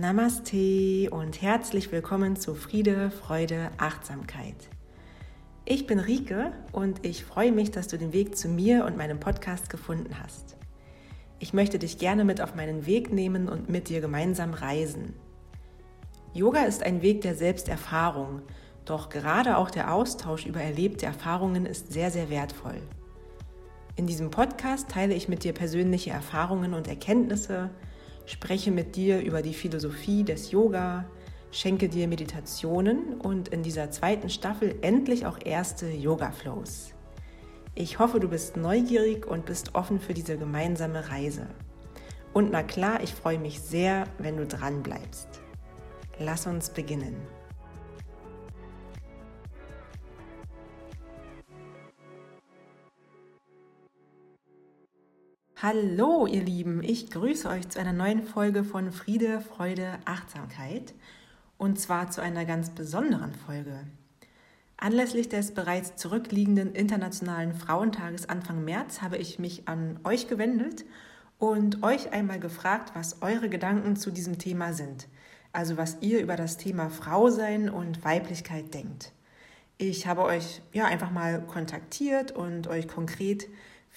Namaste und herzlich willkommen zu Friede, Freude, Achtsamkeit. Ich bin Rike und ich freue mich, dass du den Weg zu mir und meinem Podcast gefunden hast. Ich möchte dich gerne mit auf meinen Weg nehmen und mit dir gemeinsam reisen. Yoga ist ein Weg der Selbsterfahrung, doch gerade auch der Austausch über erlebte Erfahrungen ist sehr, sehr wertvoll. In diesem Podcast teile ich mit dir persönliche Erfahrungen und Erkenntnisse, spreche mit dir über die Philosophie des Yoga, schenke dir Meditationen und in dieser zweiten Staffel endlich auch erste Yoga-Flows. Ich hoffe, du bist neugierig und bist offen für diese gemeinsame Reise. Und na klar, ich freue mich sehr, wenn du dran bleibst. Lass uns beginnen. Hallo ihr Lieben, ich grüße euch zu einer neuen Folge von Friede, Freude, Achtsamkeit und zwar zu einer ganz besonderen Folge. Anlässlich des bereits zurückliegenden Internationalen Frauentages Anfang März habe ich mich an euch gewendet und euch einmal gefragt, was eure Gedanken zu diesem Thema sind. Also was ihr über das Thema Frau sein und Weiblichkeit denkt. Ich habe euch ja einfach mal kontaktiert und euch konkret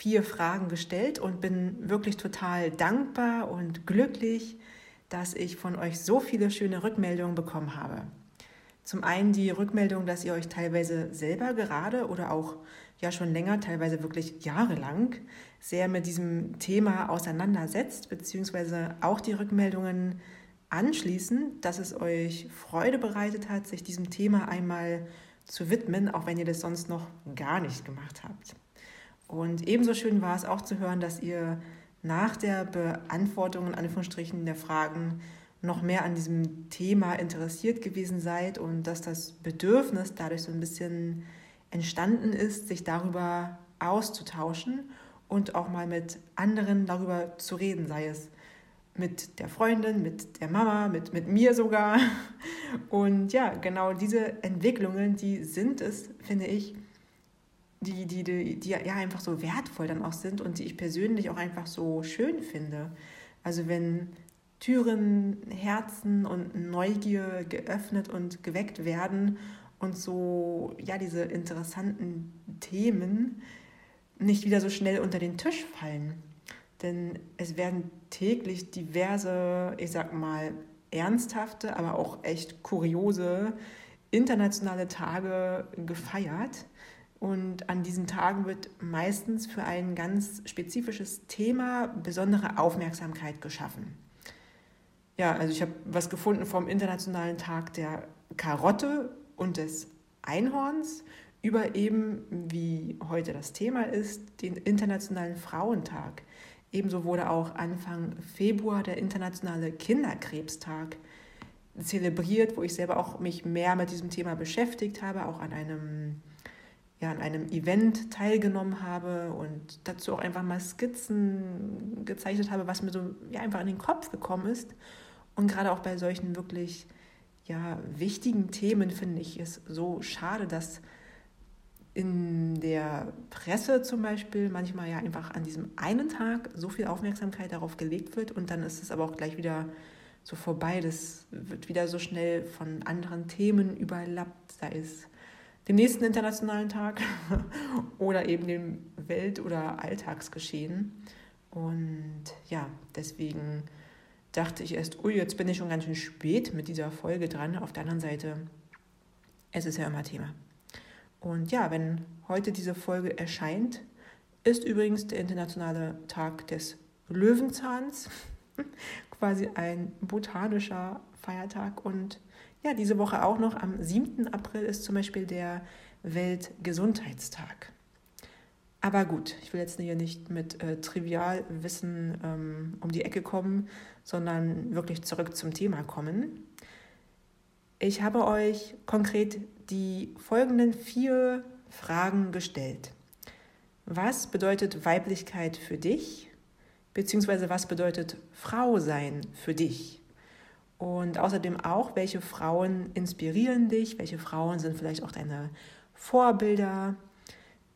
vier Fragen gestellt und bin wirklich total dankbar und glücklich, dass ich von euch so viele schöne Rückmeldungen bekommen habe. Zum einen die Rückmeldung, dass ihr euch teilweise selber gerade oder auch ja schon länger, teilweise wirklich jahrelang, sehr mit diesem Thema auseinandersetzt, beziehungsweise auch die Rückmeldungen anschließen, dass es euch Freude bereitet hat, sich diesem Thema einmal zu widmen, auch wenn ihr das sonst noch gar nicht gemacht habt. Und ebenso schön war es auch zu hören, dass ihr nach der Beantwortung in Anführungsstrichen der Fragen noch mehr an diesem Thema interessiert gewesen seid und dass das Bedürfnis dadurch so ein bisschen entstanden ist, sich darüber auszutauschen und auch mal mit anderen darüber zu reden, sei es mit der Freundin, mit der Mama, mit, mit mir sogar. Und ja, genau diese Entwicklungen, die sind es, finde ich, die, die, die, die ja einfach so wertvoll dann auch sind und die ich persönlich auch einfach so schön finde. Also wenn Türen, Herzen und Neugier geöffnet und geweckt werden und so, ja, diese interessanten Themen nicht wieder so schnell unter den Tisch fallen. Denn es werden täglich diverse, ich sag mal, ernsthafte, aber auch echt kuriose internationale Tage gefeiert und an diesen Tagen wird meistens für ein ganz spezifisches Thema besondere Aufmerksamkeit geschaffen. Ja, also ich habe was gefunden vom Internationalen Tag der Karotte und des Einhorns über eben, wie heute das Thema ist, den Internationalen Frauentag. Ebenso wurde auch Anfang Februar der Internationale Kinderkrebstag zelebriert, wo ich selber auch mich mehr mit diesem Thema beschäftigt habe, auch an einem ja, an einem Event teilgenommen habe und dazu auch einfach mal Skizzen gezeichnet habe, was mir so ja, einfach in den Kopf gekommen ist. Und gerade auch bei solchen wirklich ja, wichtigen Themen finde ich es so schade, dass in der Presse zum Beispiel manchmal ja einfach an diesem einen Tag so viel Aufmerksamkeit darauf gelegt wird und dann ist es aber auch gleich wieder so vorbei. Das wird wieder so schnell von anderen Themen überlappt, sei es dem nächsten internationalen Tag oder eben dem Welt- oder Alltagsgeschehen. Und ja, deswegen dachte ich erst, ui, jetzt bin ich schon ganz schön spät mit dieser Folge dran. Auf der anderen Seite, es ist ja immer Thema. Und ja, wenn heute diese Folge erscheint, ist übrigens der internationale Tag des Löwenzahns, quasi ein botanischer Feiertag und ja, diese Woche auch noch. Am 7. April ist zum Beispiel der Weltgesundheitstag. Aber gut, ich will jetzt hier nicht mit äh, Trivialwissen ähm, um die Ecke kommen, sondern wirklich zurück zum Thema kommen. Ich habe euch konkret die folgenden vier Fragen gestellt. Was bedeutet Weiblichkeit für dich? Beziehungsweise was bedeutet Frau sein für dich? Und außerdem auch, welche Frauen inspirieren dich, welche Frauen sind vielleicht auch deine Vorbilder.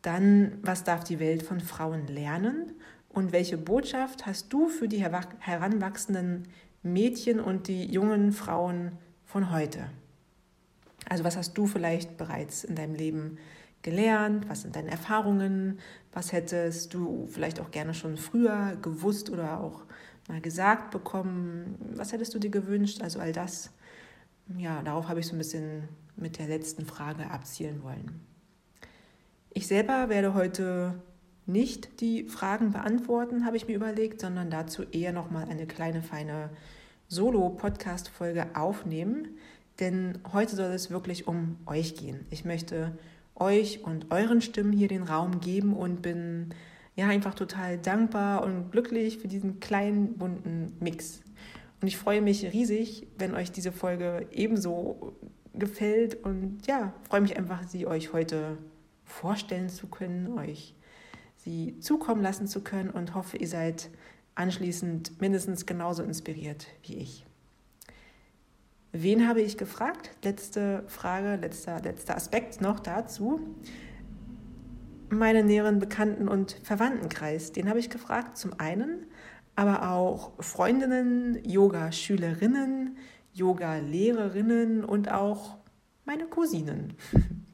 Dann, was darf die Welt von Frauen lernen? Und welche Botschaft hast du für die heranwachsenden Mädchen und die jungen Frauen von heute. Also was hast du vielleicht bereits in deinem Leben gelernt? Was sind deine Erfahrungen? Was hättest du vielleicht auch gerne schon früher gewusst oder auch mal gesagt bekommen? Was hättest du dir gewünscht? Also all das, ja, darauf habe ich so ein bisschen mit der letzten Frage abzielen wollen. Ich selber werde heute nicht die Fragen beantworten, habe ich mir überlegt, sondern dazu eher noch mal eine kleine feine Solo-Podcast-Folge aufnehmen, denn heute soll es wirklich um euch gehen. Ich möchte euch und euren Stimmen hier den Raum geben und bin ja einfach total dankbar und glücklich für diesen kleinen bunten Mix. Und ich freue mich riesig, wenn euch diese Folge ebenso gefällt und ja, freue mich einfach, sie euch heute vorstellen zu können, euch sie zukommen lassen zu können und hoffe, ihr seid anschließend mindestens genauso inspiriert wie ich. Wen habe ich gefragt? Letzte Frage, letzter, letzter Aspekt noch dazu. Meine näheren Bekannten- und Verwandtenkreis, den habe ich gefragt. Zum einen, aber auch Freundinnen, Yoga-Schülerinnen, Yoga-Lehrerinnen und auch meine Cousinen.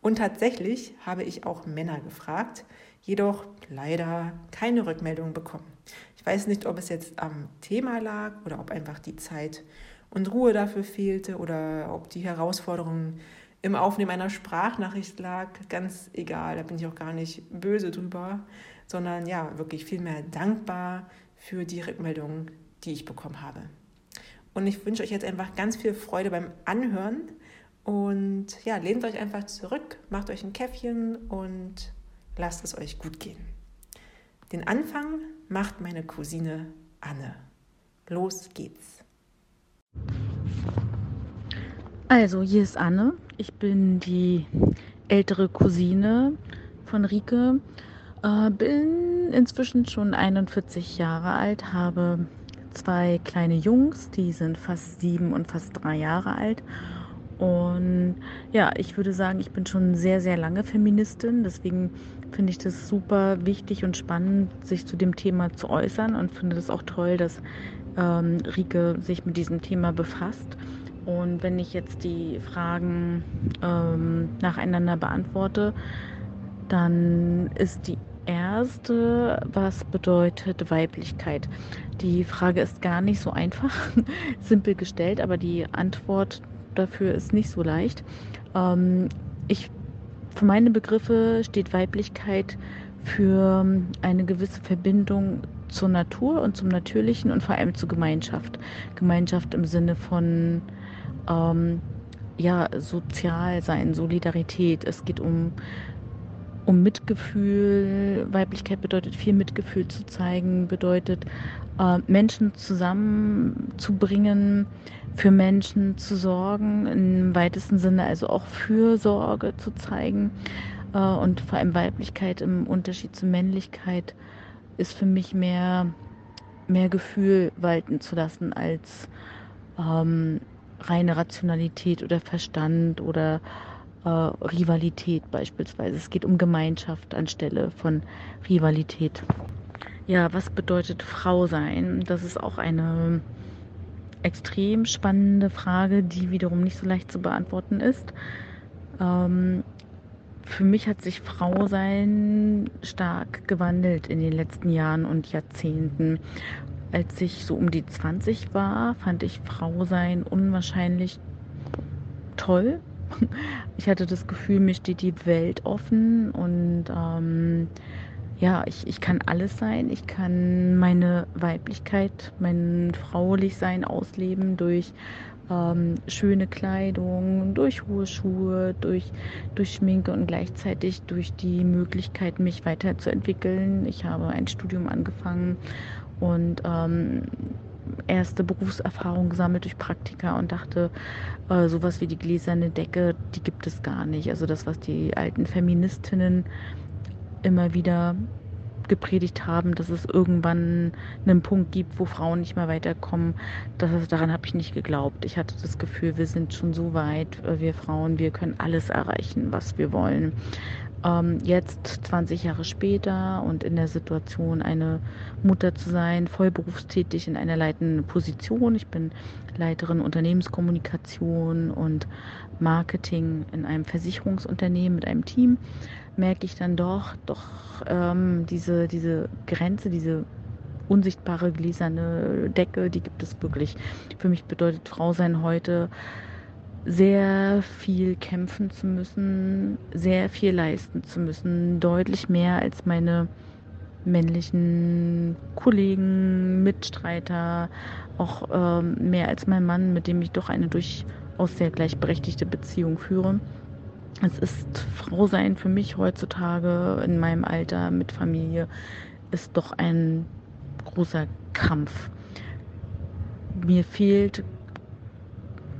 Und tatsächlich habe ich auch Männer gefragt, jedoch leider keine Rückmeldung bekommen. Ich weiß nicht, ob es jetzt am Thema lag oder ob einfach die Zeit und Ruhe dafür fehlte oder ob die Herausforderung im Aufnehmen einer Sprachnachricht lag. Ganz egal, da bin ich auch gar nicht böse drüber, sondern ja, wirklich vielmehr dankbar für die Rückmeldung, die ich bekommen habe. Und ich wünsche euch jetzt einfach ganz viel Freude beim Anhören und ja, lehnt euch einfach zurück, macht euch ein Käffchen und lasst es euch gut gehen. Den Anfang macht meine Cousine Anne. Los geht's. Also, hier ist Anne. Ich bin die ältere Cousine von Rike. Äh, bin inzwischen schon 41 Jahre alt, habe zwei kleine Jungs, die sind fast sieben und fast drei Jahre alt und ja, ich würde sagen, ich bin schon sehr, sehr lange Feministin. Deswegen finde ich das super wichtig und spannend, sich zu dem Thema zu äußern und finde es auch toll, dass ähm, Rike sich mit diesem Thema befasst. Und wenn ich jetzt die Fragen ähm, nacheinander beantworte, dann ist die erste, was bedeutet Weiblichkeit? Die Frage ist gar nicht so einfach, simpel gestellt, aber die Antwort dafür ist nicht so leicht. Ähm, ich, für meine Begriffe steht Weiblichkeit für eine gewisse Verbindung zur Natur und zum Natürlichen und vor allem zur Gemeinschaft. Gemeinschaft im Sinne von ähm, ja, Sozialsein, Solidarität. Es geht um, um Mitgefühl. Weiblichkeit bedeutet viel Mitgefühl zu zeigen, bedeutet äh, Menschen zusammenzubringen, für Menschen zu sorgen, im weitesten Sinne also auch Fürsorge zu zeigen. Äh, und vor allem Weiblichkeit im Unterschied zur Männlichkeit ist für mich mehr, mehr Gefühl walten zu lassen als ähm, reine Rationalität oder Verstand oder äh, Rivalität beispielsweise. Es geht um Gemeinschaft anstelle von Rivalität. Ja, was bedeutet Frau sein? Das ist auch eine extrem spannende Frage, die wiederum nicht so leicht zu beantworten ist. Ähm, für mich hat sich Frau sein stark gewandelt in den letzten Jahren und Jahrzehnten. Als ich so um die 20 war, fand ich Frau sein unwahrscheinlich toll. Ich hatte das Gefühl, mir steht die Welt offen und ähm, ja, ich, ich kann alles sein. Ich kann meine Weiblichkeit, mein Fraulichsein ausleben durch ähm, schöne Kleidung, durch hohe Schuhe, durch, durch Schminke und gleichzeitig durch die Möglichkeit, mich weiterzuentwickeln. Ich habe ein Studium angefangen und ähm, erste Berufserfahrung gesammelt durch Praktika und dachte, äh, sowas wie die gläserne Decke, die gibt es gar nicht. Also das, was die alten Feministinnen immer wieder gepredigt haben, dass es irgendwann einen Punkt gibt, wo Frauen nicht mehr weiterkommen. Das, daran habe ich nicht geglaubt. Ich hatte das Gefühl, wir sind schon so weit, äh, wir Frauen, wir können alles erreichen, was wir wollen. Ähm, jetzt 20 Jahre später und in der Situation, eine Mutter zu sein, vollberufstätig in einer leitenden Position. Ich bin Leiterin Unternehmenskommunikation und Marketing in einem Versicherungsunternehmen mit einem Team merke ich dann doch, doch ähm, diese, diese Grenze, diese unsichtbare gläserne Decke, die gibt es wirklich. Für mich bedeutet Frau sein heute sehr viel kämpfen zu müssen, sehr viel leisten zu müssen, deutlich mehr als meine männlichen Kollegen, Mitstreiter, auch ähm, mehr als mein Mann, mit dem ich doch eine durchaus sehr gleichberechtigte Beziehung führe. Es ist Frau sein für mich heutzutage in meinem Alter mit Familie ist doch ein großer Kampf. Mir fehlt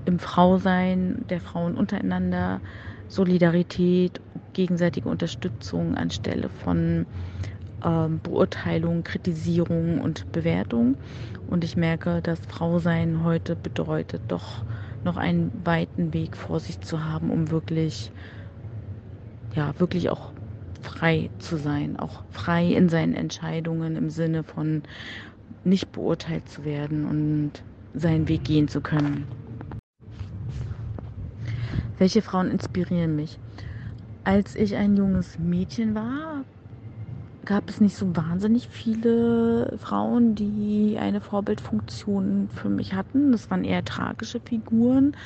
im Frausein der Frauen untereinander Solidarität, gegenseitige Unterstützung anstelle von ähm, Beurteilung, Kritisierung und Bewertung. Und ich merke, dass Frausein heute bedeutet, doch noch einen weiten Weg vor sich zu haben, um wirklich, ja, wirklich auch frei zu sein, auch frei in seinen Entscheidungen im Sinne von nicht beurteilt zu werden und seinen Weg gehen zu können. Welche Frauen inspirieren mich? Als ich ein junges Mädchen war, gab es nicht so wahnsinnig viele Frauen, die eine Vorbildfunktion für mich hatten. Das waren eher tragische Figuren.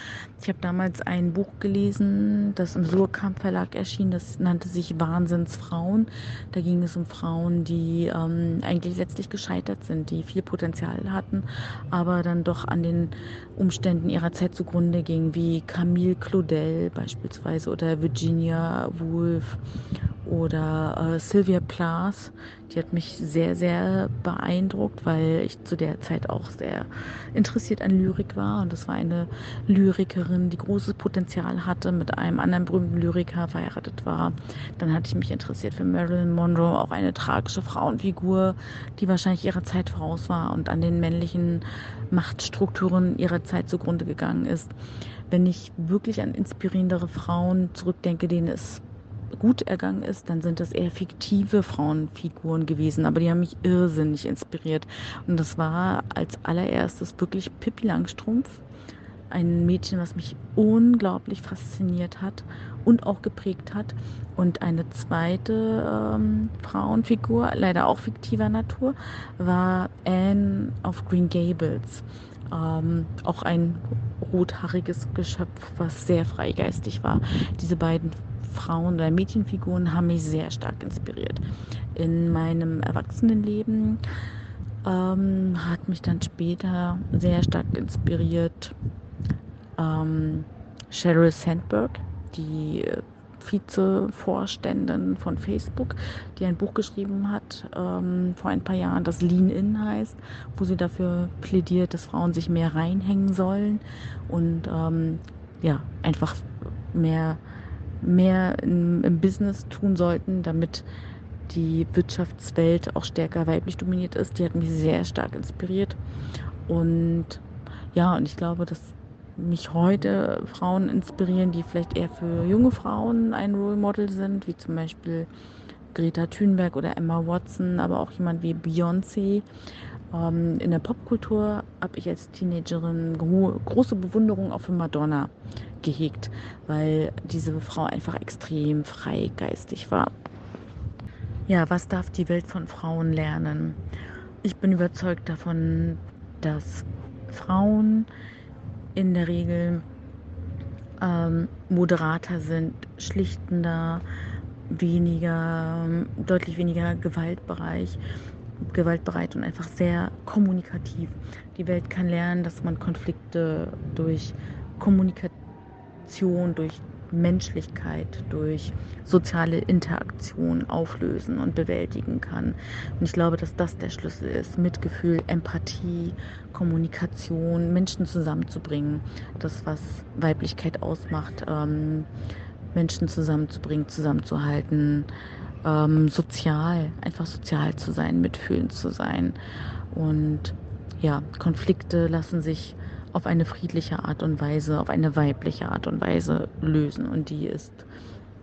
Ich habe damals ein Buch gelesen, das im Surkamp Verlag erschien. Das nannte sich Wahnsinnsfrauen. Da ging es um Frauen, die ähm, eigentlich letztlich gescheitert sind, die viel Potenzial hatten, aber dann doch an den Umständen ihrer Zeit zugrunde gingen, wie Camille Claudel beispielsweise oder Virginia Woolf oder äh, Sylvia Plath, die hat mich sehr, sehr beeindruckt, weil ich zu der Zeit auch sehr interessiert an Lyrik war. Und das war eine Lyrikerin, die großes Potenzial hatte, mit einem anderen berühmten Lyriker verheiratet war. Dann hatte ich mich interessiert für Marilyn Monroe, auch eine tragische Frauenfigur, die wahrscheinlich ihrer Zeit voraus war und an den männlichen Machtstrukturen ihrer Zeit zugrunde gegangen ist. Wenn ich wirklich an inspirierendere Frauen zurückdenke, denen es gut ergangen ist, dann sind das eher fiktive Frauenfiguren gewesen, aber die haben mich irrsinnig inspiriert. Und das war als allererstes wirklich Pippi Langstrumpf, ein Mädchen, was mich unglaublich fasziniert hat und auch geprägt hat. Und eine zweite ähm, Frauenfigur, leider auch fiktiver Natur, war Anne of Green Gables. Ähm, auch ein rothaariges Geschöpf, was sehr freigeistig war. Diese beiden Frauen- oder Mädchenfiguren haben mich sehr stark inspiriert. In meinem Erwachsenenleben ähm, hat mich dann später sehr stark inspiriert ähm, Sheryl Sandberg, die Vizevorständin von Facebook, die ein Buch geschrieben hat ähm, vor ein paar Jahren, das Lean In heißt, wo sie dafür plädiert, dass Frauen sich mehr reinhängen sollen und ähm, ja, einfach mehr mehr im, im Business tun sollten, damit die Wirtschaftswelt auch stärker weiblich dominiert ist. Die hat mich sehr stark inspiriert. Und ja, und ich glaube, dass mich heute Frauen inspirieren, die vielleicht eher für junge Frauen ein Role Model sind, wie zum Beispiel Greta Thunberg oder Emma Watson, aber auch jemand wie Beyoncé. Ähm, in der Popkultur habe ich als Teenagerin gro große Bewunderung auch für Madonna gehegt, weil diese Frau einfach extrem freigeistig war. Ja, was darf die Welt von Frauen lernen? Ich bin überzeugt davon, dass Frauen in der Regel ähm, moderater sind, schlichtender, weniger, deutlich weniger Gewaltbereich, gewaltbereit und einfach sehr kommunikativ. Die Welt kann lernen, dass man Konflikte durch Kommunikation durch Menschlichkeit, durch soziale Interaktion auflösen und bewältigen kann. Und ich glaube, dass das der Schlüssel ist. Mitgefühl, Empathie, Kommunikation, Menschen zusammenzubringen. Das, was Weiblichkeit ausmacht, ähm, Menschen zusammenzubringen, zusammenzuhalten, ähm, sozial, einfach sozial zu sein, mitfühlend zu sein. Und ja, Konflikte lassen sich auf eine friedliche Art und Weise, auf eine weibliche Art und Weise lösen. Und die ist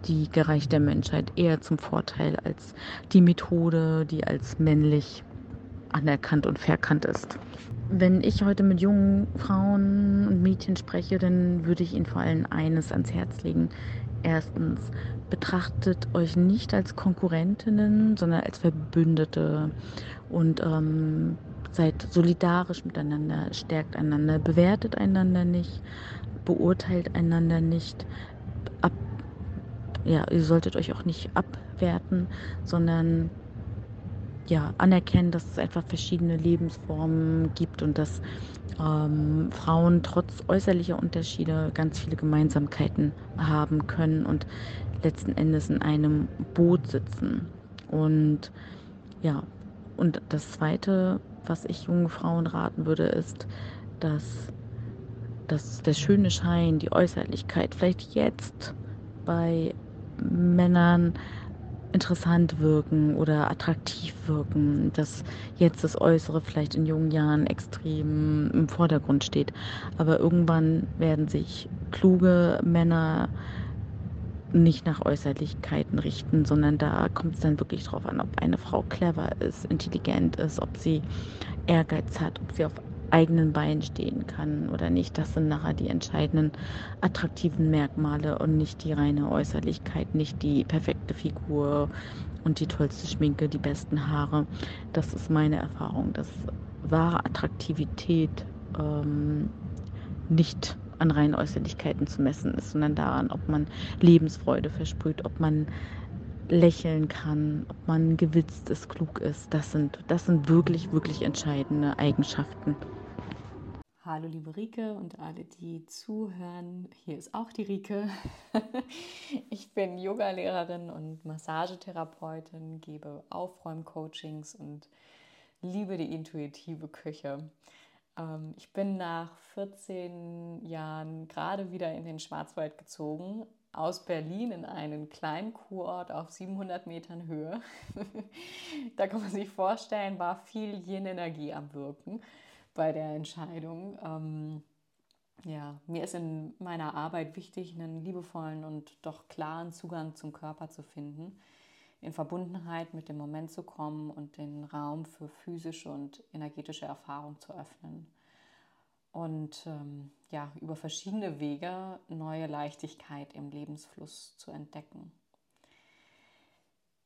die gereicht der Menschheit eher zum Vorteil als die Methode, die als männlich anerkannt und verkannt ist. Wenn ich heute mit jungen Frauen und Mädchen spreche, dann würde ich ihnen vor allem eines ans Herz legen. Erstens, betrachtet euch nicht als Konkurrentinnen, sondern als Verbündete und ähm, seid solidarisch miteinander, stärkt einander, bewertet einander nicht, beurteilt einander nicht, ab, ja, ihr solltet euch auch nicht abwerten, sondern ja, anerkennen, dass es einfach verschiedene Lebensformen gibt und dass ähm, Frauen trotz äußerlicher Unterschiede ganz viele Gemeinsamkeiten haben können und letzten Endes in einem Boot sitzen. Und ja, und das Zweite, was ich jungen Frauen raten würde, ist, dass, dass der schöne Schein, die Äußerlichkeit vielleicht jetzt bei Männern interessant wirken oder attraktiv wirken, dass jetzt das Äußere vielleicht in jungen Jahren extrem im Vordergrund steht. Aber irgendwann werden sich kluge Männer nicht nach Äußerlichkeiten richten, sondern da kommt es dann wirklich darauf an, ob eine Frau clever ist, intelligent ist, ob sie Ehrgeiz hat, ob sie auf eigenen Beinen stehen kann oder nicht. Das sind nachher die entscheidenden attraktiven Merkmale und nicht die reine Äußerlichkeit, nicht die perfekte Figur und die tollste Schminke, die besten Haare. Das ist meine Erfahrung, dass wahre Attraktivität ähm, nicht an reinen Äußerlichkeiten zu messen ist, sondern daran, ob man Lebensfreude versprüht, ob man lächeln kann, ob man gewitzt ist, klug ist. Das sind, das sind wirklich, wirklich entscheidende Eigenschaften. Hallo liebe Rike und alle, die zuhören. Hier ist auch die Rike. Ich bin Yogalehrerin und Massagetherapeutin, gebe Aufräumcoachings und liebe die intuitive Küche. Ähm, ich bin nach 14 Jahren gerade wieder in den Schwarzwald gezogen, aus Berlin in einen kleinen Kurort auf 700 Metern Höhe. da kann man sich vorstellen, war viel Yin-Energie am Wirken bei der Entscheidung. Ähm, ja, mir ist in meiner Arbeit wichtig, einen liebevollen und doch klaren Zugang zum Körper zu finden, in Verbundenheit mit dem Moment zu kommen und den Raum für physische und energetische Erfahrung zu öffnen. Und ähm, ja, über verschiedene Wege neue Leichtigkeit im Lebensfluss zu entdecken.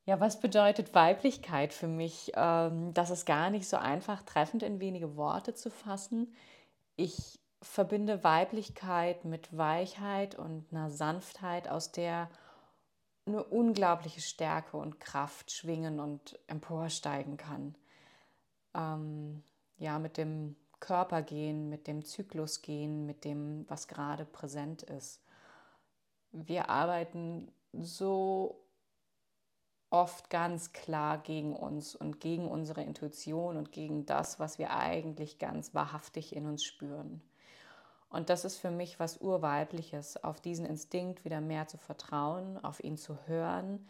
Ja, was bedeutet Weiblichkeit für mich? Ähm, das ist gar nicht so einfach treffend in wenige Worte zu fassen. Ich verbinde Weiblichkeit mit Weichheit und einer Sanftheit, aus der eine unglaubliche Stärke und Kraft schwingen und emporsteigen kann. Ähm, ja, mit dem Körper gehen, mit dem Zyklus gehen, mit dem, was gerade präsent ist. Wir arbeiten so oft ganz klar gegen uns und gegen unsere Intuition und gegen das, was wir eigentlich ganz wahrhaftig in uns spüren. Und das ist für mich was Urweibliches, auf diesen Instinkt wieder mehr zu vertrauen, auf ihn zu hören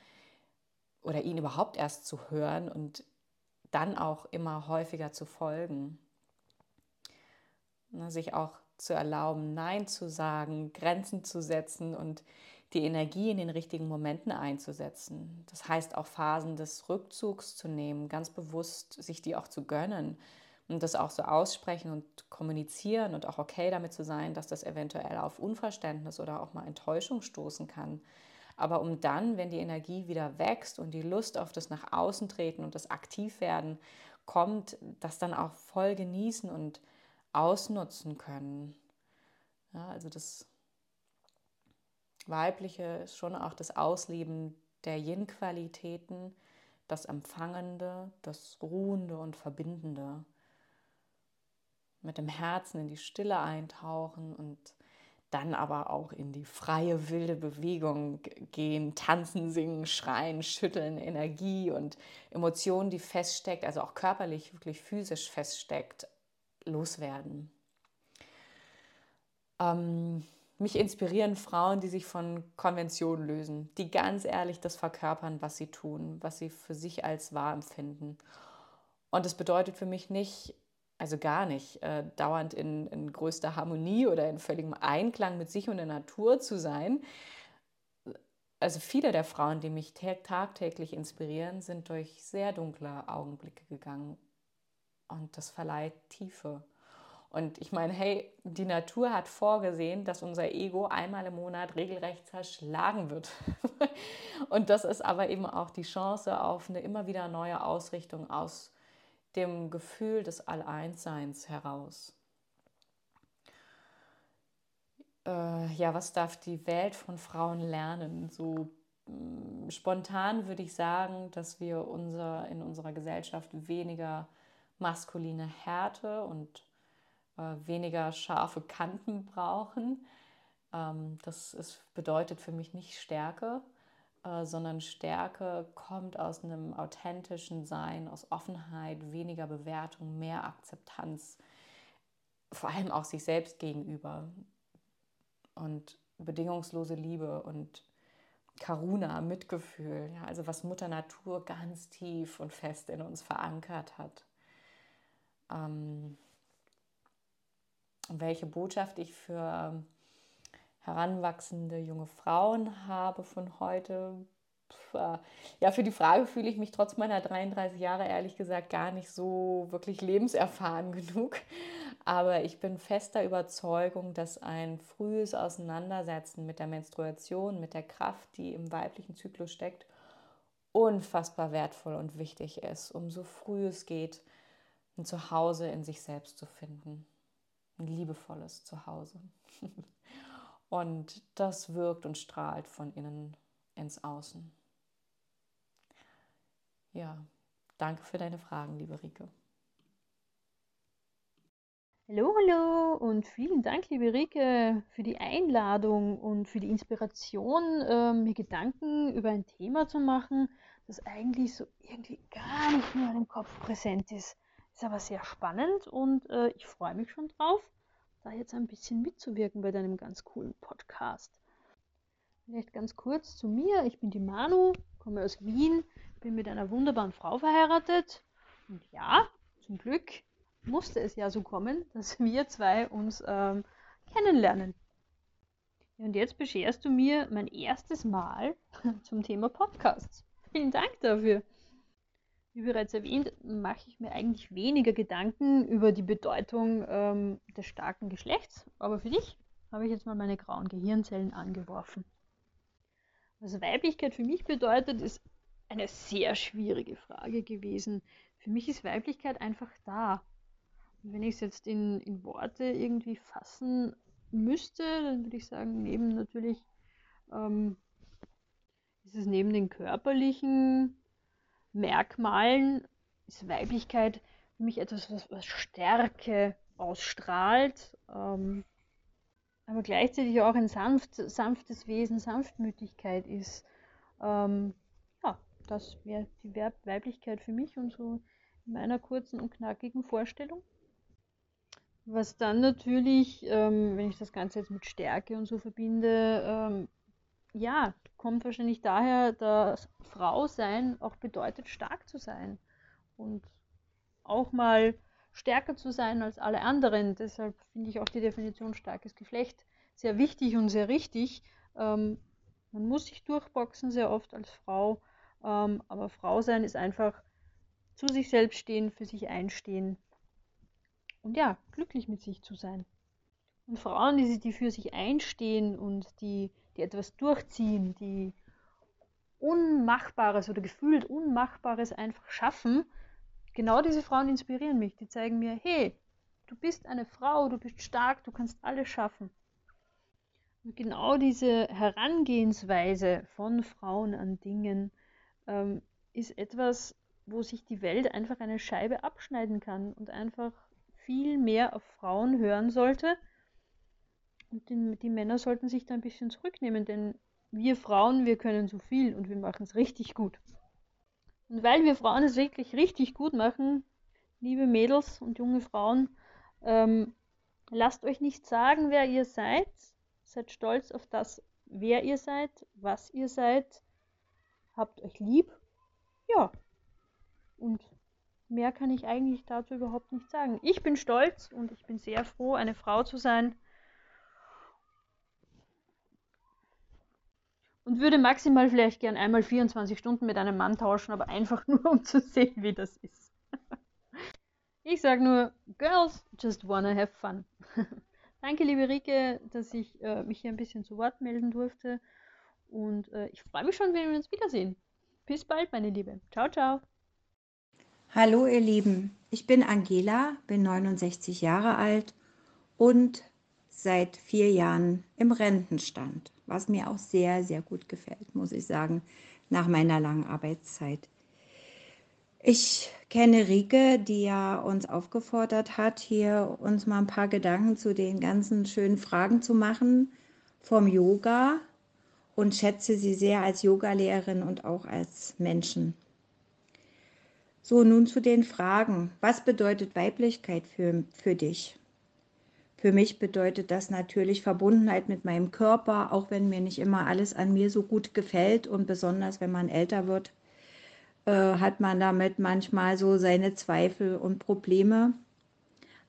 oder ihn überhaupt erst zu hören und dann auch immer häufiger zu folgen. Ne, sich auch zu erlauben, Nein zu sagen, Grenzen zu setzen und die Energie in den richtigen Momenten einzusetzen. Das heißt auch Phasen des Rückzugs zu nehmen, ganz bewusst sich die auch zu gönnen und das auch so aussprechen und kommunizieren und auch okay damit zu sein, dass das eventuell auf Unverständnis oder auch mal Enttäuschung stoßen kann. Aber um dann, wenn die Energie wieder wächst und die Lust auf das nach außen treten und das Aktivwerden kommt, das dann auch voll genießen und ausnutzen können. Ja, also das Weibliche ist schon auch das Ausleben der Yin-Qualitäten, das Empfangende, das Ruhende und Verbindende. Mit dem Herzen in die Stille eintauchen und dann aber auch in die freie, wilde Bewegung gehen, tanzen, singen, schreien, schütteln, Energie und Emotionen, die feststeckt, also auch körperlich, wirklich physisch feststeckt, loswerden. Ähm, mich inspirieren Frauen, die sich von Konventionen lösen, die ganz ehrlich das verkörpern, was sie tun, was sie für sich als wahr empfinden. Und das bedeutet für mich nicht, also gar nicht, äh, dauernd in, in größter Harmonie oder in völligem Einklang mit sich und der Natur zu sein. Also viele der Frauen, die mich tagtäglich inspirieren, sind durch sehr dunkle Augenblicke gegangen. Und das verleiht Tiefe. Und ich meine, hey, die Natur hat vorgesehen, dass unser Ego einmal im Monat regelrecht zerschlagen wird. und das ist aber eben auch die Chance auf eine immer wieder neue Ausrichtung aus dem Gefühl des Alleinsseins heraus. Äh, ja, was darf die Welt von Frauen lernen? So mh, mm, spontan würde ich sagen, dass wir unser, in unserer Gesellschaft weniger maskuline Härte und äh, weniger scharfe Kanten brauchen. Ähm, das ist, bedeutet für mich nicht Stärke, äh, sondern Stärke kommt aus einem authentischen Sein, aus Offenheit, weniger Bewertung, mehr Akzeptanz, vor allem auch sich selbst gegenüber und bedingungslose Liebe und Karuna, Mitgefühl, ja, also was Mutter Natur ganz tief und fest in uns verankert hat. Ähm, welche Botschaft ich für heranwachsende junge Frauen habe von heute. Ja, für die Frage fühle ich mich trotz meiner 33 Jahre ehrlich gesagt gar nicht so wirklich lebenserfahren genug. Aber ich bin fester Überzeugung, dass ein frühes Auseinandersetzen mit der Menstruation, mit der Kraft, die im weiblichen Zyklus steckt, unfassbar wertvoll und wichtig ist, um so früh es geht, ein Zuhause in sich selbst zu finden ein liebevolles Zuhause. und das wirkt und strahlt von innen ins Außen. Ja, danke für deine Fragen, liebe Rike. Hallo, hallo und vielen Dank, liebe Rike, für die Einladung und für die Inspiration, äh, mir Gedanken über ein Thema zu machen, das eigentlich so irgendwie gar nicht mehr im Kopf präsent ist. Ist aber sehr spannend und äh, ich freue mich schon drauf, da jetzt ein bisschen mitzuwirken bei deinem ganz coolen Podcast. Vielleicht ganz kurz zu mir. Ich bin die Manu, komme aus Wien, bin mit einer wunderbaren Frau verheiratet. Und ja, zum Glück musste es ja so kommen, dass wir zwei uns ähm, kennenlernen. Und jetzt bescherst du mir mein erstes Mal zum Thema Podcasts. Vielen Dank dafür. Wie bereits erwähnt, mache ich mir eigentlich weniger Gedanken über die Bedeutung ähm, des starken Geschlechts, aber für dich habe ich jetzt mal meine grauen Gehirnzellen angeworfen. Was Weiblichkeit für mich bedeutet, ist eine sehr schwierige Frage gewesen. Für mich ist Weiblichkeit einfach da. Und wenn ich es jetzt in, in Worte irgendwie fassen müsste, dann würde ich sagen, neben natürlich ähm, ist es neben den körperlichen Merkmalen ist Weiblichkeit für mich etwas, was, was Stärke ausstrahlt, ähm, aber gleichzeitig auch ein sanft, sanftes Wesen, Sanftmütigkeit ist. Ähm, ja, das wäre die Weiblichkeit für mich und so in meiner kurzen und knackigen Vorstellung. Was dann natürlich, ähm, wenn ich das Ganze jetzt mit Stärke und so verbinde, ähm, ja, kommt wahrscheinlich daher, dass Frau sein auch bedeutet, stark zu sein und auch mal stärker zu sein als alle anderen. Deshalb finde ich auch die Definition starkes Geschlecht sehr wichtig und sehr richtig. Ähm, man muss sich durchboxen sehr oft als Frau, ähm, aber Frau sein ist einfach zu sich selbst stehen, für sich einstehen und ja, glücklich mit sich zu sein. Und Frauen, die, die für sich einstehen und die die etwas durchziehen, die Unmachbares oder gefühlt Unmachbares einfach schaffen, genau diese Frauen inspirieren mich. Die zeigen mir, hey, du bist eine Frau, du bist stark, du kannst alles schaffen. Und genau diese Herangehensweise von Frauen an Dingen ähm, ist etwas, wo sich die Welt einfach eine Scheibe abschneiden kann und einfach viel mehr auf Frauen hören sollte und die, die Männer sollten sich da ein bisschen zurücknehmen, denn wir Frauen, wir können so viel und wir machen es richtig gut. Und weil wir Frauen es wirklich richtig gut machen, liebe Mädels und junge Frauen, ähm, lasst euch nicht sagen, wer ihr seid, seid stolz auf das, wer ihr seid, was ihr seid, habt euch lieb. Ja. Und mehr kann ich eigentlich dazu überhaupt nicht sagen. Ich bin stolz und ich bin sehr froh, eine Frau zu sein. Und würde maximal vielleicht gern einmal 24 Stunden mit einem Mann tauschen, aber einfach nur um zu sehen, wie das ist. ich sage nur, Girls just wanna have fun. Danke, liebe Rike, dass ich äh, mich hier ein bisschen zu Wort melden durfte. Und äh, ich freue mich schon, wenn wir uns wiedersehen. Bis bald, meine Liebe. Ciao, ciao. Hallo ihr Lieben, ich bin Angela, bin 69 Jahre alt und seit vier Jahren im Rentenstand, was mir auch sehr, sehr gut gefällt, muss ich sagen, nach meiner langen Arbeitszeit. Ich kenne Rike, die ja uns aufgefordert hat, hier uns mal ein paar Gedanken zu den ganzen schönen Fragen zu machen vom Yoga und schätze sie sehr als Yogalehrerin und auch als Menschen. So, nun zu den Fragen. Was bedeutet Weiblichkeit für, für dich? Für mich bedeutet das natürlich Verbundenheit mit meinem Körper, auch wenn mir nicht immer alles an mir so gut gefällt und besonders wenn man älter wird, äh, hat man damit manchmal so seine Zweifel und Probleme.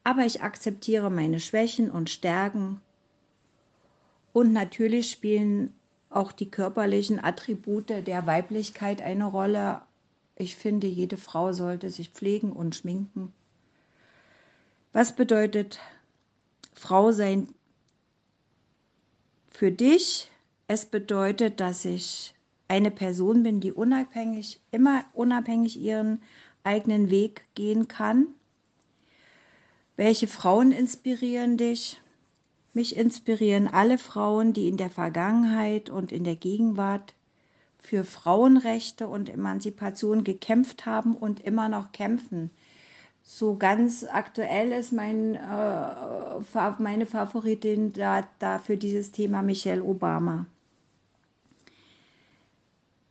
Aber ich akzeptiere meine Schwächen und Stärken und natürlich spielen auch die körperlichen Attribute der Weiblichkeit eine Rolle, ich finde, jede Frau sollte sich pflegen und schminken. Was bedeutet Frau sein für dich? Es bedeutet, dass ich eine Person bin, die unabhängig, immer unabhängig ihren eigenen Weg gehen kann. Welche Frauen inspirieren dich? Mich inspirieren alle Frauen, die in der Vergangenheit und in der Gegenwart für Frauenrechte und Emanzipation gekämpft haben und immer noch kämpfen. So ganz aktuell ist mein, äh, meine Favoritin da, da für dieses Thema Michelle Obama.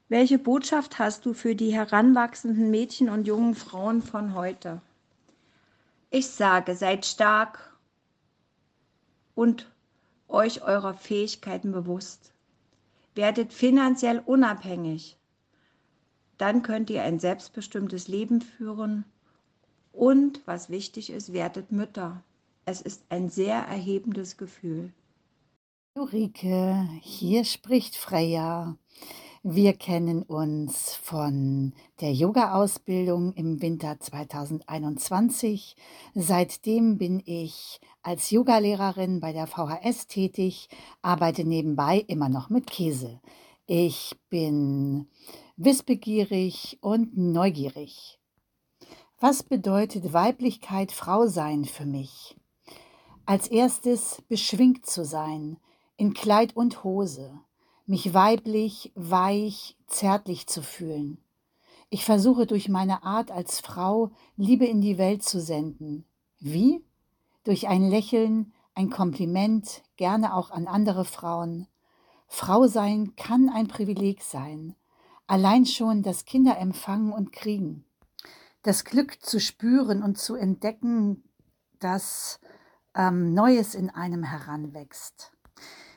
Welche Botschaft hast du für die heranwachsenden Mädchen und jungen Frauen von heute? Ich sage, seid stark und euch eurer Fähigkeiten bewusst werdet finanziell unabhängig. Dann könnt ihr ein selbstbestimmtes Leben führen und, was wichtig ist, werdet Mütter. Es ist ein sehr erhebendes Gefühl. Ulrike, hier spricht Freya. Wir kennen uns von der Yoga-Ausbildung im Winter 2021. Seitdem bin ich als Yogalehrerin bei der VHS tätig, arbeite nebenbei immer noch mit Käse. Ich bin wissbegierig und neugierig. Was bedeutet Weiblichkeit, Frau sein für mich? Als erstes beschwingt zu sein, in Kleid und Hose mich weiblich, weich, zärtlich zu fühlen. Ich versuche durch meine Art als Frau Liebe in die Welt zu senden. Wie? Durch ein Lächeln, ein Kompliment, gerne auch an andere Frauen. Frau sein kann ein Privileg sein. Allein schon das Kinder empfangen und kriegen. Das Glück zu spüren und zu entdecken, dass ähm, Neues in einem heranwächst.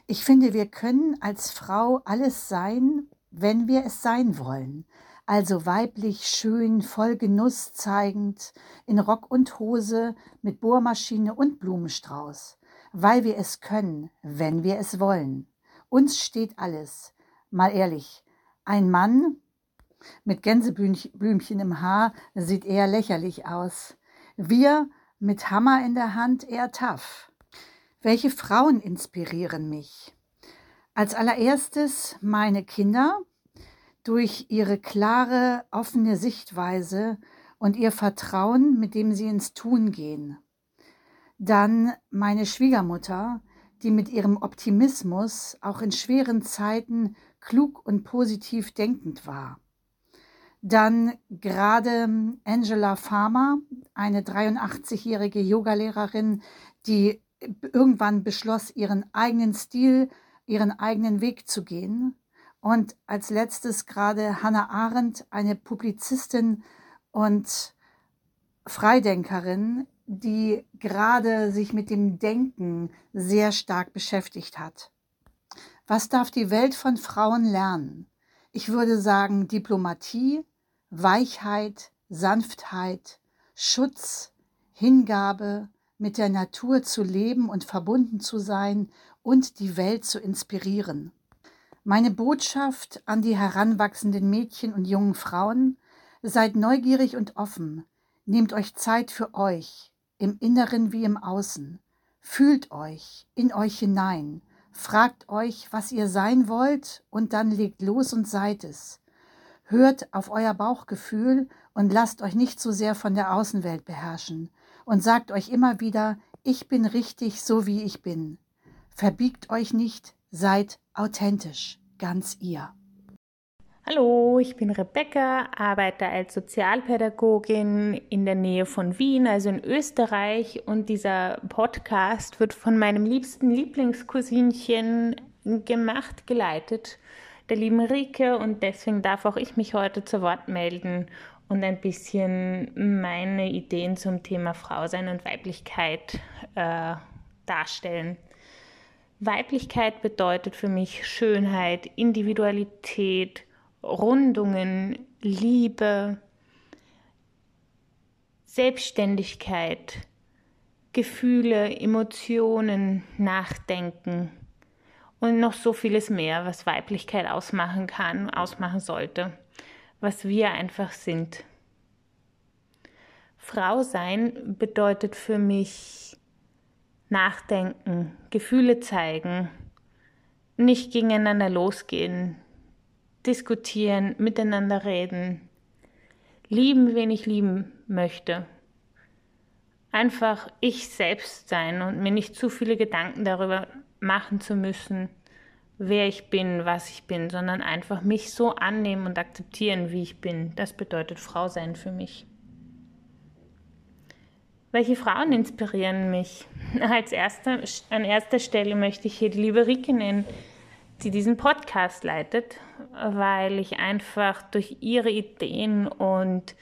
Ich finde, wir können als Frau alles sein, wenn wir es sein wollen. Also weiblich, schön, voll Genuss zeigend, in Rock und Hose, mit Bohrmaschine und Blumenstrauß. Weil wir es können, wenn wir es wollen. Uns steht alles. Mal ehrlich, ein Mann mit Gänseblümchen im Haar sieht eher lächerlich aus. Wir mit Hammer in der Hand eher tough. Welche Frauen inspirieren mich? Als allererstes meine Kinder durch ihre klare, offene Sichtweise und ihr Vertrauen, mit dem sie ins Tun gehen. Dann meine Schwiegermutter, die mit ihrem Optimismus auch in schweren Zeiten klug und positiv denkend war. Dann gerade Angela Farmer, eine 83-jährige Yogalehrerin, die irgendwann beschloss, ihren eigenen Stil, ihren eigenen Weg zu gehen. Und als letztes gerade Hannah Arendt, eine Publizistin und Freidenkerin, die gerade sich mit dem Denken sehr stark beschäftigt hat. Was darf die Welt von Frauen lernen? Ich würde sagen Diplomatie, Weichheit, Sanftheit, Schutz, Hingabe, mit der Natur zu leben und verbunden zu sein und die Welt zu inspirieren. Meine Botschaft an die heranwachsenden Mädchen und jungen Frauen, seid neugierig und offen, nehmt euch Zeit für euch, im Inneren wie im Außen, fühlt euch in euch hinein, fragt euch, was ihr sein wollt und dann legt los und seid es. Hört auf euer Bauchgefühl und lasst euch nicht so sehr von der Außenwelt beherrschen und sagt euch immer wieder, ich bin richtig so wie ich bin. Verbiegt euch nicht, seid authentisch, ganz ihr. Hallo, ich bin Rebecca, arbeite als Sozialpädagogin in der Nähe von Wien, also in Österreich. Und dieser Podcast wird von meinem liebsten Lieblingscousinchen gemacht, geleitet, der lieben Rike. Und deswegen darf auch ich mich heute zu Wort melden und ein bisschen meine Ideen zum Thema Frausein und Weiblichkeit äh, darstellen. Weiblichkeit bedeutet für mich Schönheit, Individualität, Rundungen, Liebe, Selbstständigkeit, Gefühle, Emotionen, Nachdenken und noch so vieles mehr, was Weiblichkeit ausmachen kann, ausmachen sollte, was wir einfach sind. Frau sein bedeutet für mich nachdenken, Gefühle zeigen, nicht gegeneinander losgehen, diskutieren, miteinander reden, lieben, wen ich lieben möchte. Einfach ich selbst sein und mir nicht zu viele Gedanken darüber machen zu müssen, wer ich bin, was ich bin, sondern einfach mich so annehmen und akzeptieren, wie ich bin. Das bedeutet Frau sein für mich. Welche Frauen inspirieren mich? Als erster, an erster Stelle möchte ich hier die liebe Rike nennen, die diesen Podcast leitet, weil ich einfach durch ihre Ideen und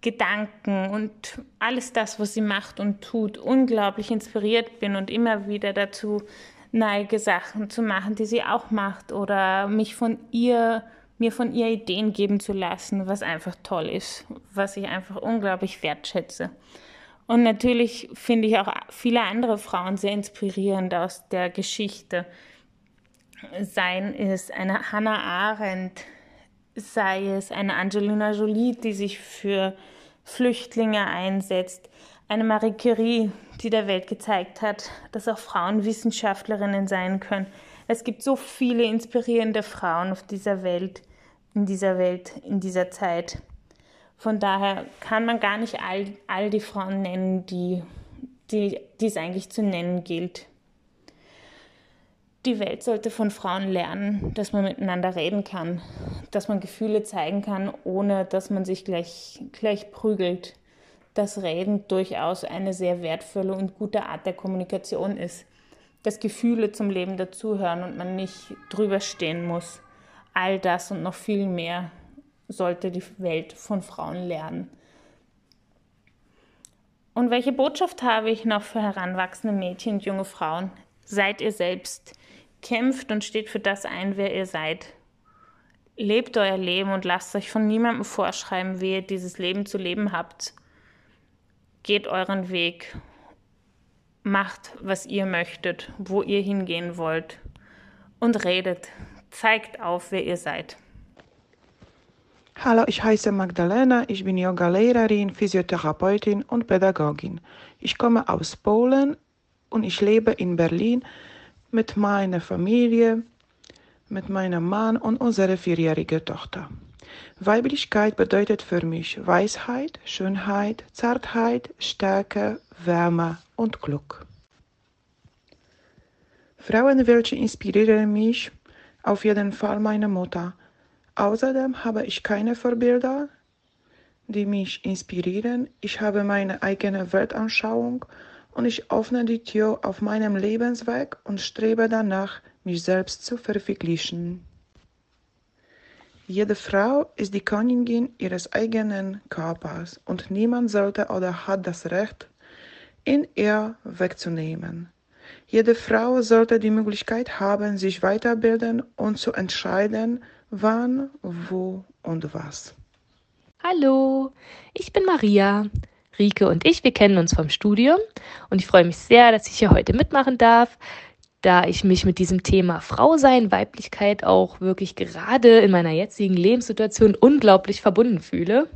Gedanken und alles das, was sie macht und tut, unglaublich inspiriert bin und immer wieder dazu neige, Sachen zu machen, die sie auch macht oder mich von ihr, mir von ihr Ideen geben zu lassen, was einfach toll ist, was ich einfach unglaublich wertschätze. Und natürlich finde ich auch viele andere Frauen sehr inspirierend aus der Geschichte. Seien es eine Hannah Arendt, sei es eine Angelina Jolie, die sich für Flüchtlinge einsetzt, eine Marie Curie, die der Welt gezeigt hat, dass auch Frauen Wissenschaftlerinnen sein können. Es gibt so viele inspirierende Frauen auf dieser Welt, in dieser Welt, in dieser Zeit. Von daher kann man gar nicht all, all die Frauen nennen, die, die, die es eigentlich zu nennen gilt. Die Welt sollte von Frauen lernen, dass man miteinander reden kann, dass man Gefühle zeigen kann, ohne dass man sich gleich, gleich prügelt. Dass Reden durchaus eine sehr wertvolle und gute Art der Kommunikation ist. Dass Gefühle zum Leben dazuhören und man nicht drüber stehen muss. All das und noch viel mehr sollte die Welt von Frauen lernen. Und welche Botschaft habe ich noch für heranwachsende Mädchen und junge Frauen? Seid ihr selbst, kämpft und steht für das ein, wer ihr seid. Lebt euer Leben und lasst euch von niemandem vorschreiben, wie ihr dieses Leben zu leben habt. Geht euren Weg, macht, was ihr möchtet, wo ihr hingehen wollt und redet, zeigt auf, wer ihr seid. Hallo, ich heiße Magdalena, ich bin Yoga-Lehrerin, Physiotherapeutin und Pädagogin. Ich komme aus Polen und ich lebe in Berlin mit meiner Familie, mit meinem Mann und unserer vierjährigen Tochter. Weiblichkeit bedeutet für mich Weisheit, Schönheit, Zartheit, Stärke, Wärme und Glück. Frauen, welche inspirieren mich, auf jeden Fall meine Mutter, Außerdem habe ich keine Vorbilder, die mich inspirieren. Ich habe meine eigene Weltanschauung und ich öffne die Tür auf meinem Lebensweg und strebe danach, mich selbst zu verwirklichen. Jede Frau ist die Königin ihres eigenen Körpers und niemand sollte oder hat das Recht, ihn ihr wegzunehmen. Jede Frau sollte die Möglichkeit haben, sich weiterbilden und zu entscheiden, wann, wo und was. Hallo, ich bin Maria. Rike und ich, wir kennen uns vom Studium und ich freue mich sehr, dass ich hier heute mitmachen darf, da ich mich mit diesem Thema Frau sein, Weiblichkeit auch wirklich gerade in meiner jetzigen Lebenssituation unglaublich verbunden fühle.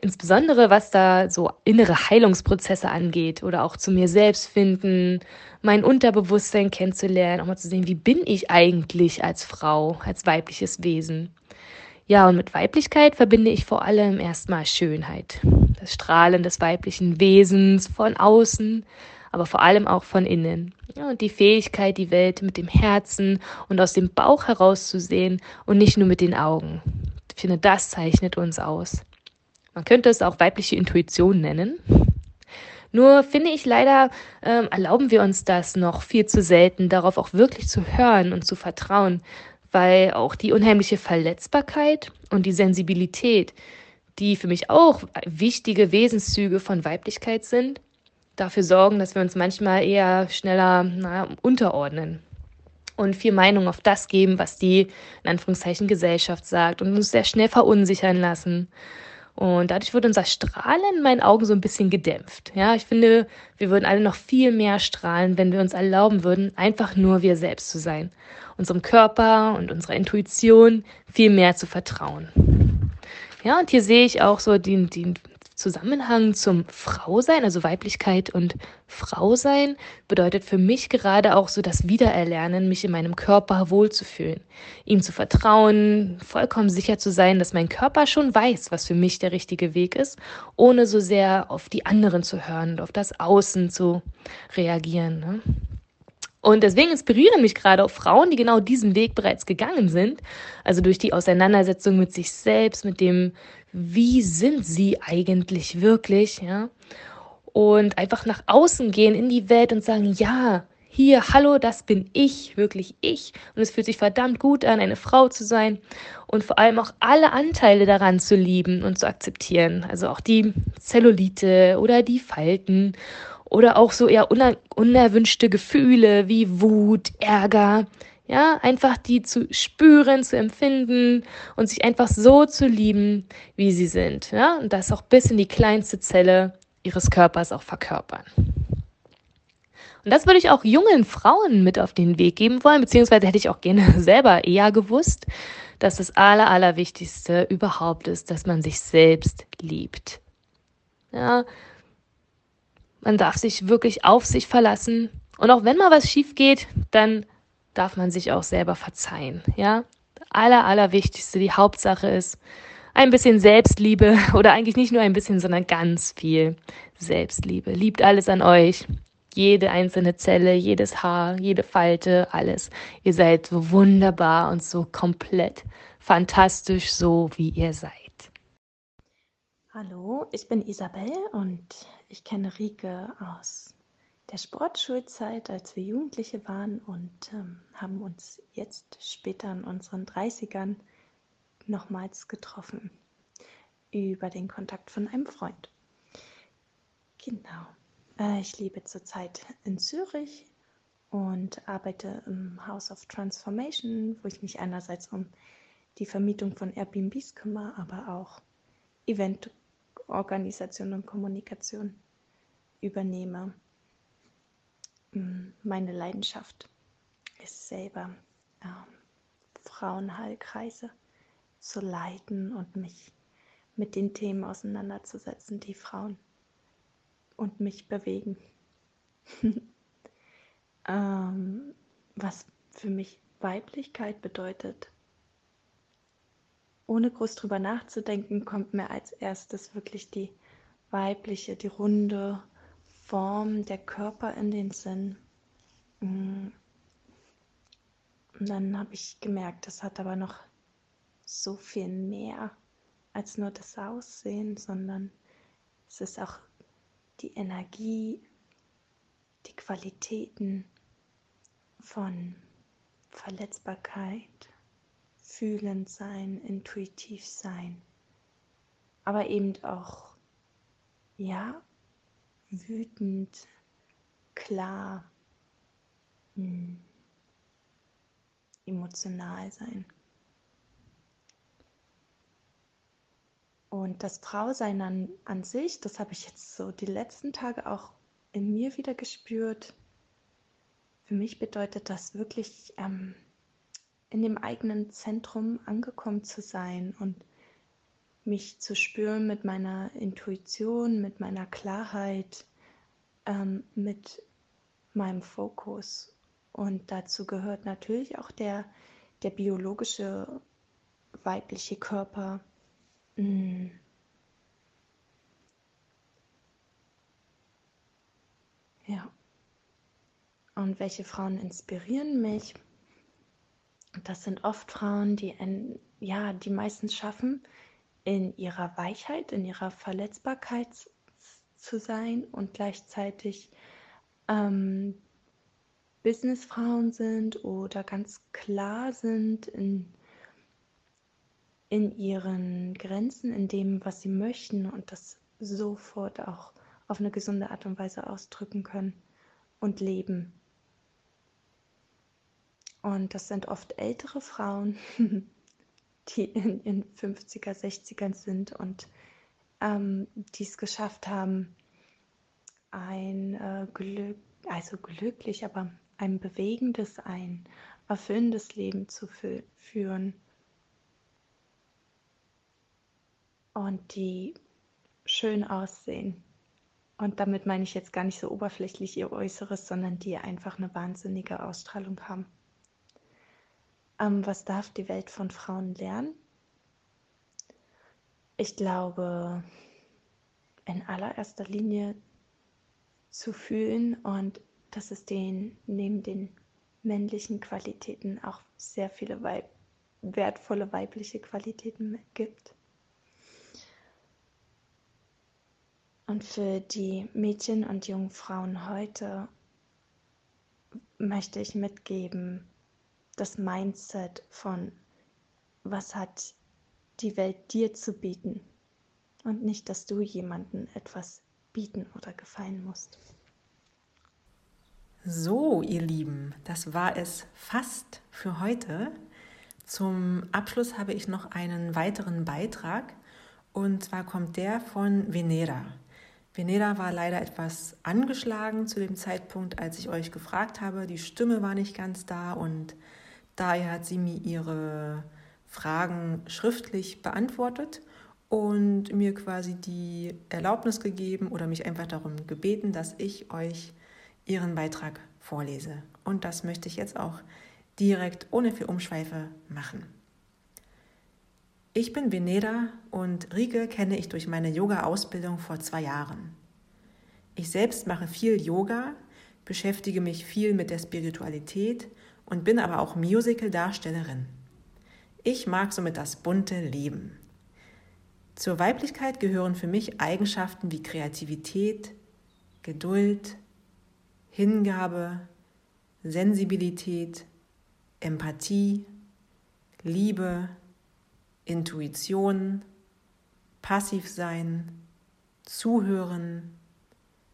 Insbesondere was da so innere Heilungsprozesse angeht oder auch zu mir selbst finden, mein Unterbewusstsein kennenzulernen, auch mal zu sehen, wie bin ich eigentlich als Frau, als weibliches Wesen. Ja, und mit Weiblichkeit verbinde ich vor allem erstmal Schönheit, das Strahlen des weiblichen Wesens von außen, aber vor allem auch von innen. Ja, und die Fähigkeit, die Welt mit dem Herzen und aus dem Bauch herauszusehen und nicht nur mit den Augen. Ich finde, das zeichnet uns aus. Man könnte es auch weibliche Intuition nennen. Nur finde ich leider, ähm, erlauben wir uns das noch viel zu selten, darauf auch wirklich zu hören und zu vertrauen, weil auch die unheimliche Verletzbarkeit und die Sensibilität, die für mich auch wichtige Wesenszüge von Weiblichkeit sind, dafür sorgen, dass wir uns manchmal eher schneller na, unterordnen und viel Meinung auf das geben, was die in Anführungszeichen Gesellschaft sagt und uns sehr schnell verunsichern lassen. Und dadurch wird unser Strahlen in meinen Augen so ein bisschen gedämpft. Ja, ich finde, wir würden alle noch viel mehr strahlen, wenn wir uns erlauben würden, einfach nur wir selbst zu sein. Unserem Körper und unserer Intuition viel mehr zu vertrauen. Ja, und hier sehe ich auch so den, den Zusammenhang zum Frausein, also Weiblichkeit und Frausein, bedeutet für mich gerade auch so das Wiedererlernen, mich in meinem Körper wohlzufühlen, ihm zu vertrauen, vollkommen sicher zu sein, dass mein Körper schon weiß, was für mich der richtige Weg ist, ohne so sehr auf die anderen zu hören und auf das Außen zu reagieren. Ne? Und deswegen inspirieren mich gerade auch Frauen, die genau diesen Weg bereits gegangen sind. Also durch die Auseinandersetzung mit sich selbst, mit dem wie sind sie eigentlich wirklich, ja? Und einfach nach außen gehen in die Welt und sagen, ja, hier, hallo, das bin ich, wirklich ich. Und es fühlt sich verdammt gut an, eine Frau zu sein und vor allem auch alle Anteile daran zu lieben und zu akzeptieren. Also auch die Zellulite oder die Falten oder auch so eher uner unerwünschte Gefühle wie Wut, Ärger, ja, einfach die zu spüren, zu empfinden und sich einfach so zu lieben, wie sie sind. Ja, und das auch bis in die kleinste Zelle ihres Körpers auch verkörpern. Und das würde ich auch jungen Frauen mit auf den Weg geben wollen, beziehungsweise hätte ich auch gerne selber eher gewusst, dass das Aller, Allerwichtigste überhaupt ist, dass man sich selbst liebt. Ja, man darf sich wirklich auf sich verlassen. Und auch wenn mal was schief geht, dann darf man sich auch selber verzeihen. Ja, aller allerwichtigste, die Hauptsache ist ein bisschen Selbstliebe oder eigentlich nicht nur ein bisschen, sondern ganz viel Selbstliebe. Liebt alles an euch. Jede einzelne Zelle, jedes Haar, jede Falte, alles. Ihr seid so wunderbar und so komplett fantastisch, so wie ihr seid. Hallo, ich bin Isabel und ich kenne Rike aus der Sportschulzeit, als wir Jugendliche waren und ähm, haben uns jetzt später in unseren 30ern nochmals getroffen über den Kontakt von einem Freund. Genau. Äh, ich lebe zurzeit in Zürich und arbeite im House of Transformation, wo ich mich einerseits um die Vermietung von Airbnbs kümmere, aber auch Eventorganisation und Kommunikation übernehme. Meine Leidenschaft ist selber ähm, Frauenheilkreise zu leiten und mich mit den Themen auseinanderzusetzen, die Frauen und mich bewegen. ähm, was für mich Weiblichkeit bedeutet. Ohne groß drüber nachzudenken, kommt mir als erstes wirklich die weibliche, die runde, Form, der Körper in den Sinn. Mm. Und dann habe ich gemerkt, das hat aber noch so viel mehr als nur das Aussehen, sondern es ist auch die Energie, die Qualitäten von Verletzbarkeit, fühlend sein, intuitiv sein, aber eben auch, ja, wütend, klar, hm, emotional sein. Und das Frausein an, an sich, das habe ich jetzt so die letzten Tage auch in mir wieder gespürt. Für mich bedeutet das wirklich ähm, in dem eigenen Zentrum angekommen zu sein und mich zu spüren mit meiner Intuition, mit meiner Klarheit, ähm, mit meinem Fokus. Und dazu gehört natürlich auch der, der biologische weibliche Körper. Mm. Ja. Und welche Frauen inspirieren mich? Das sind oft Frauen, die, in, ja, die meistens schaffen, in ihrer Weichheit, in ihrer Verletzbarkeit zu sein und gleichzeitig ähm, Businessfrauen sind oder ganz klar sind in, in ihren Grenzen, in dem, was sie möchten und das sofort auch auf eine gesunde Art und Weise ausdrücken können und leben. Und das sind oft ältere Frauen, die in ihren 50er, 60ern sind und ähm, die es geschafft haben, ein äh, Glück, also glücklich, aber ein bewegendes, ein erfüllendes Leben zu fü führen. Und die schön aussehen. Und damit meine ich jetzt gar nicht so oberflächlich ihr Äußeres, sondern die einfach eine wahnsinnige Ausstrahlung haben. Ähm, was darf die Welt von Frauen lernen? Ich glaube, in allererster Linie zu fühlen und dass es den neben den männlichen Qualitäten auch sehr viele Weib wertvolle weibliche Qualitäten gibt. Und für die Mädchen und jungen Frauen heute möchte ich mitgeben, das Mindset von, was hat die Welt dir zu bieten und nicht, dass du jemandem etwas bieten oder gefallen musst. So, ihr Lieben, das war es fast für heute. Zum Abschluss habe ich noch einen weiteren Beitrag und zwar kommt der von Venera. Venera war leider etwas angeschlagen zu dem Zeitpunkt, als ich euch gefragt habe. Die Stimme war nicht ganz da und Daher hat sie mir ihre Fragen schriftlich beantwortet und mir quasi die Erlaubnis gegeben oder mich einfach darum gebeten, dass ich euch ihren Beitrag vorlese. Und das möchte ich jetzt auch direkt ohne viel Umschweife machen. Ich bin Veneda und Rike kenne ich durch meine Yoga-Ausbildung vor zwei Jahren. Ich selbst mache viel Yoga, beschäftige mich viel mit der Spiritualität und bin aber auch Musical-Darstellerin. Ich mag somit das bunte Leben. Zur Weiblichkeit gehören für mich Eigenschaften wie Kreativität, Geduld, Hingabe, Sensibilität, Empathie, Liebe, Intuition, passiv sein, Zuhören,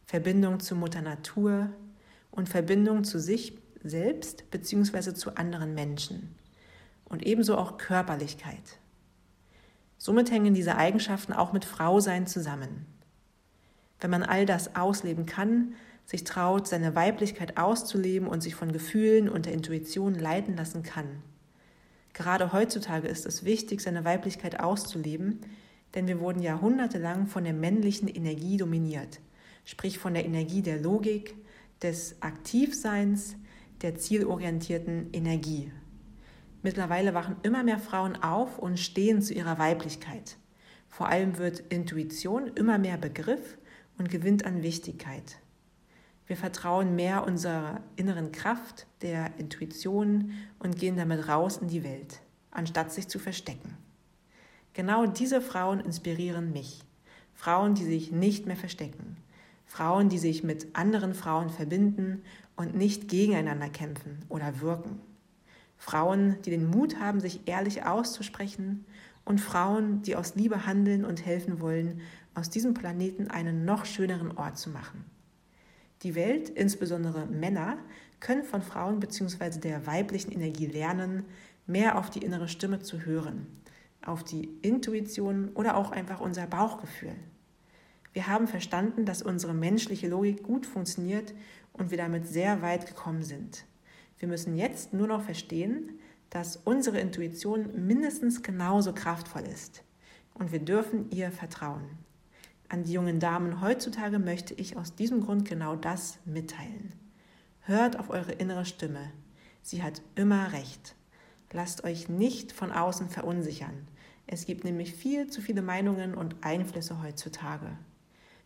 Verbindung zu Mutter Natur und Verbindung zu sich selbst bzw. zu anderen Menschen und ebenso auch Körperlichkeit. Somit hängen diese Eigenschaften auch mit Frausein zusammen. Wenn man all das ausleben kann, sich traut, seine Weiblichkeit auszuleben und sich von Gefühlen und der Intuition leiten lassen kann. Gerade heutzutage ist es wichtig, seine Weiblichkeit auszuleben, denn wir wurden jahrhundertelang von der männlichen Energie dominiert, sprich von der Energie der Logik, des Aktivseins, der zielorientierten Energie. Mittlerweile wachen immer mehr Frauen auf und stehen zu ihrer Weiblichkeit. Vor allem wird Intuition immer mehr Begriff und gewinnt an Wichtigkeit. Wir vertrauen mehr unserer inneren Kraft, der Intuition und gehen damit raus in die Welt, anstatt sich zu verstecken. Genau diese Frauen inspirieren mich. Frauen, die sich nicht mehr verstecken. Frauen, die sich mit anderen Frauen verbinden und nicht gegeneinander kämpfen oder wirken. Frauen, die den Mut haben, sich ehrlich auszusprechen und Frauen, die aus Liebe handeln und helfen wollen, aus diesem Planeten einen noch schöneren Ort zu machen. Die Welt, insbesondere Männer, können von Frauen bzw. der weiblichen Energie lernen, mehr auf die innere Stimme zu hören, auf die Intuition oder auch einfach unser Bauchgefühl. Wir haben verstanden, dass unsere menschliche Logik gut funktioniert und wir damit sehr weit gekommen sind. Wir müssen jetzt nur noch verstehen, dass unsere Intuition mindestens genauso kraftvoll ist und wir dürfen ihr vertrauen. An die jungen Damen heutzutage möchte ich aus diesem Grund genau das mitteilen. Hört auf eure innere Stimme. Sie hat immer recht. Lasst euch nicht von außen verunsichern. Es gibt nämlich viel zu viele Meinungen und Einflüsse heutzutage.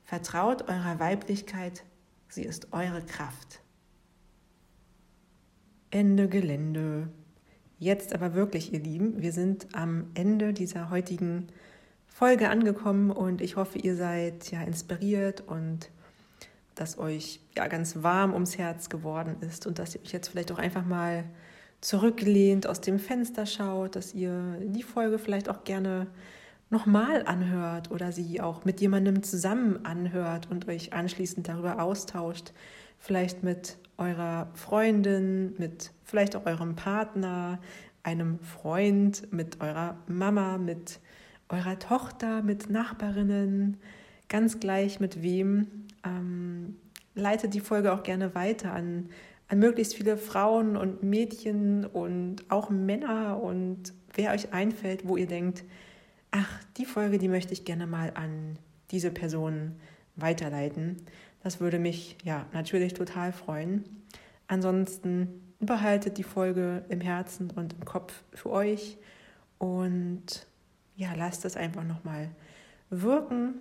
Vertraut eurer Weiblichkeit, sie ist eure Kraft. Ende Gelände. Jetzt aber wirklich, ihr Lieben, wir sind am Ende dieser heutigen Folge angekommen und ich hoffe, ihr seid ja inspiriert und dass euch ja ganz warm ums Herz geworden ist und dass ihr euch jetzt vielleicht auch einfach mal zurücklehnt, aus dem Fenster schaut, dass ihr die Folge vielleicht auch gerne nochmal anhört oder sie auch mit jemandem zusammen anhört und euch anschließend darüber austauscht, vielleicht mit eurer Freundin, mit vielleicht auch eurem Partner, einem Freund, mit eurer Mama, mit eurer Tochter, mit Nachbarinnen, ganz gleich mit wem. Ähm, leitet die Folge auch gerne weiter an, an möglichst viele Frauen und Mädchen und auch Männer und wer euch einfällt, wo ihr denkt, ach, die Folge, die möchte ich gerne mal an diese Person weiterleiten. Das würde mich ja natürlich total freuen. Ansonsten behaltet die Folge im Herzen und im Kopf für euch und ja, lasst es einfach nochmal wirken.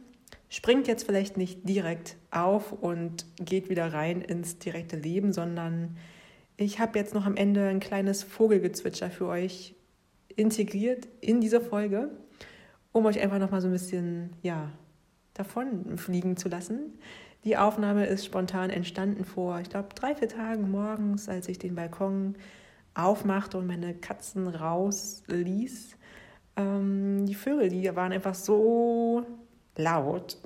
Springt jetzt vielleicht nicht direkt auf und geht wieder rein ins direkte Leben, sondern ich habe jetzt noch am Ende ein kleines Vogelgezwitscher für euch integriert in diese Folge, um euch einfach nochmal so ein bisschen, ja, davon fliegen zu lassen. Die Aufnahme ist spontan entstanden vor, ich glaube, drei, vier Tagen morgens, als ich den Balkon aufmachte und meine Katzen rausließ. Ähm, die Vögel, die waren einfach so laut,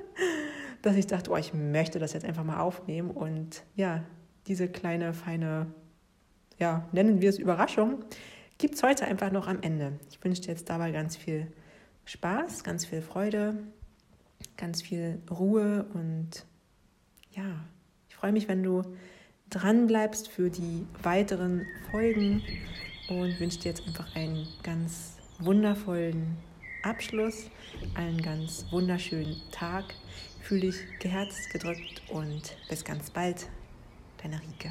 dass ich dachte, oh, ich möchte das jetzt einfach mal aufnehmen. Und ja, diese kleine, feine, ja, nennen wir es Überraschung, gibt es heute einfach noch am Ende. Ich wünsche dir jetzt dabei ganz viel Spaß, ganz viel Freude, ganz viel Ruhe und ja, ich freue mich, wenn du dran bleibst für die weiteren Folgen und wünsche dir jetzt einfach einen ganz wundervollen Abschluss, einen ganz wunderschönen Tag. Fühle dich geherzt, gedrückt und bis ganz bald, deine Rike.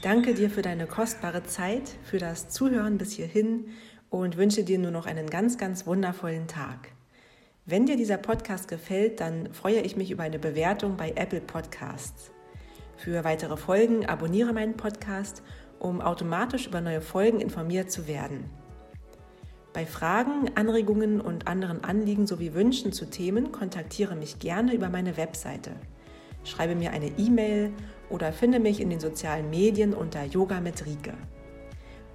Ich danke dir für deine kostbare Zeit, für das Zuhören bis hierhin und wünsche dir nur noch einen ganz, ganz wundervollen Tag. Wenn dir dieser Podcast gefällt, dann freue ich mich über eine Bewertung bei Apple Podcasts. Für weitere Folgen abonniere meinen Podcast, um automatisch über neue Folgen informiert zu werden. Bei Fragen, Anregungen und anderen Anliegen sowie Wünschen zu Themen kontaktiere mich gerne über meine Webseite. Schreibe mir eine E-Mail oder finde mich in den sozialen Medien unter Yoga mit Rike.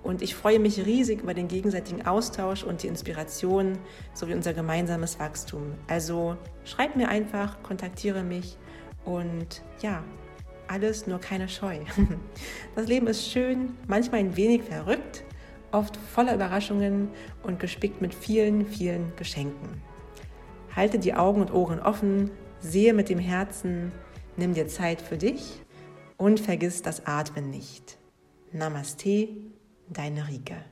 Und ich freue mich riesig über den gegenseitigen Austausch und die Inspiration sowie unser gemeinsames Wachstum. Also schreib mir einfach, kontaktiere mich und ja, alles nur keine Scheu. Das Leben ist schön, manchmal ein wenig verrückt, oft voller Überraschungen und gespickt mit vielen, vielen Geschenken. Halte die Augen und Ohren offen, sehe mit dem Herzen, nimm dir Zeit für dich und vergiss das Atmen nicht. Namaste, deine Rike.